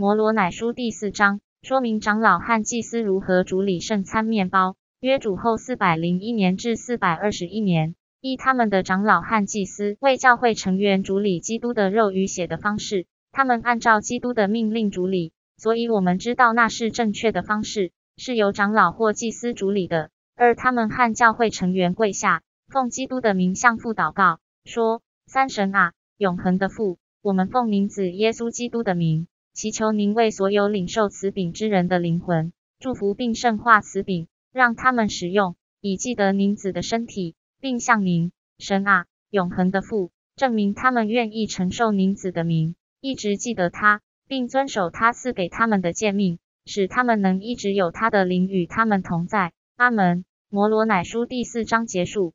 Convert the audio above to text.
摩罗乃书第四章说明长老和祭司如何主理圣餐面包。约主后四百零一年至四百二十一年，依他们的长老和祭司为教会成员主理基督的肉与血的方式，他们按照基督的命令主理，所以我们知道那是正确的方式，是由长老或祭司主理的。而他们和教会成员跪下，奉基督的名向父祷告，说：三神啊，永恒的父，我们奉名字耶稣基督的名。祈求您为所有领受此饼之人的灵魂祝福，并圣化此饼，让他们使用，以记得您子的身体，并向您神啊，永恒的父，证明他们愿意承受您子的名，一直记得他，并遵守他赐给他们的诫命，使他们能一直有他的灵与他们同在。阿门。摩罗乃书第四章结束。